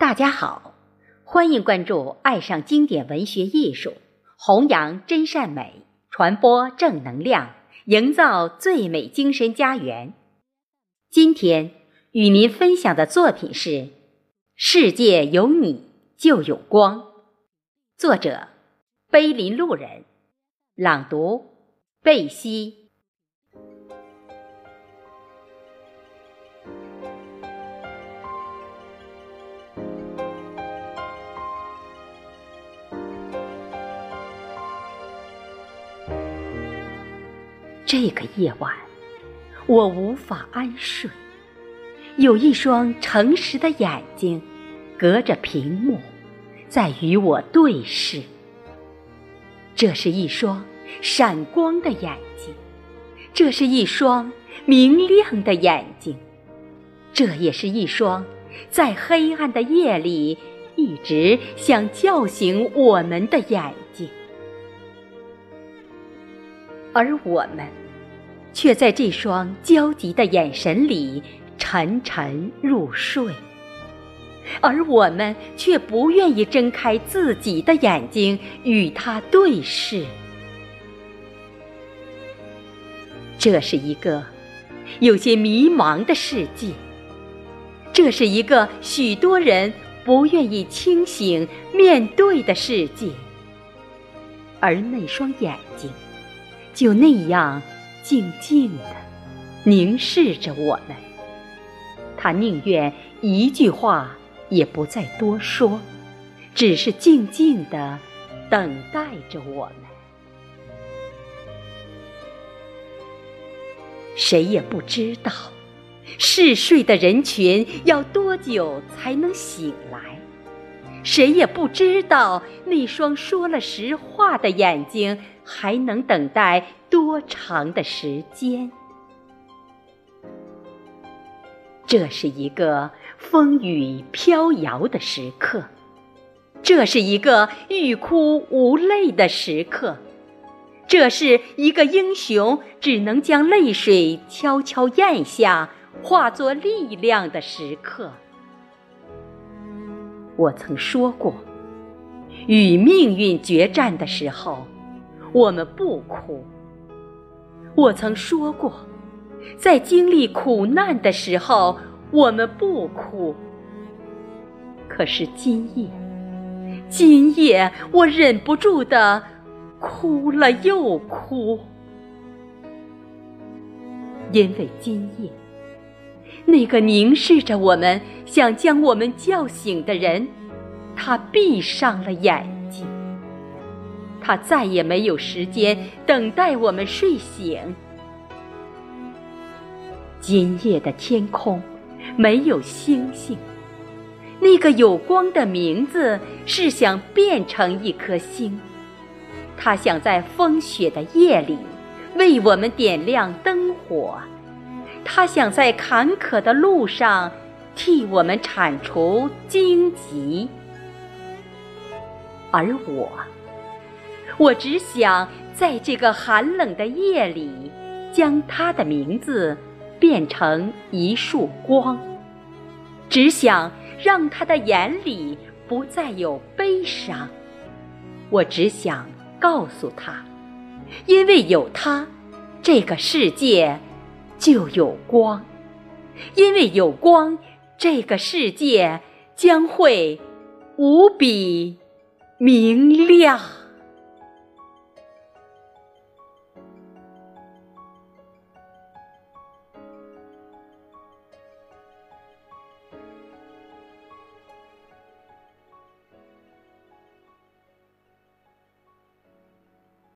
大家好，欢迎关注“爱上经典文学艺术”，弘扬真善美，传播正能量，营造最美精神家园。今天与您分享的作品是《世界有你就有光》，作者碑林路人，朗读贝西。这个夜晚，我无法安睡。有一双诚实的眼睛，隔着屏幕，在与我对视。这是一双闪光的眼睛，这是一双明亮的眼睛，这也是一双在黑暗的夜里一直想叫醒我们的眼而我们，却在这双焦急的眼神里沉沉入睡；而我们却不愿意睁开自己的眼睛与他对视。这是一个有些迷茫的世界，这是一个许多人不愿意清醒面对的世界，而那双眼睛。就那样静静的凝视着我们，他宁愿一句话也不再多说，只是静静的等待着我们。谁也不知道嗜睡的人群要多久才能醒来，谁也不知道那双说了实话的眼睛。还能等待多长的时间？这是一个风雨飘摇的时刻，这是一个欲哭无泪的时刻，这是一个英雄只能将泪水悄悄咽下，化作力量的时刻。我曾说过，与命运决战的时候。我们不哭。我曾说过，在经历苦难的时候，我们不哭。可是今夜，今夜我忍不住的哭了又哭，因为今夜，那个凝视着我们、想将我们叫醒的人，他闭上了眼睛。他再也没有时间等待我们睡醒。今夜的天空没有星星，那个有光的名字是想变成一颗星，他想在风雪的夜里为我们点亮灯火，他想在坎坷的路上替我们铲除荆棘，而我。我只想在这个寒冷的夜里，将他的名字变成一束光。只想让他的眼里不再有悲伤。我只想告诉他，因为有他，这个世界就有光；因为有光，这个世界将会无比明亮。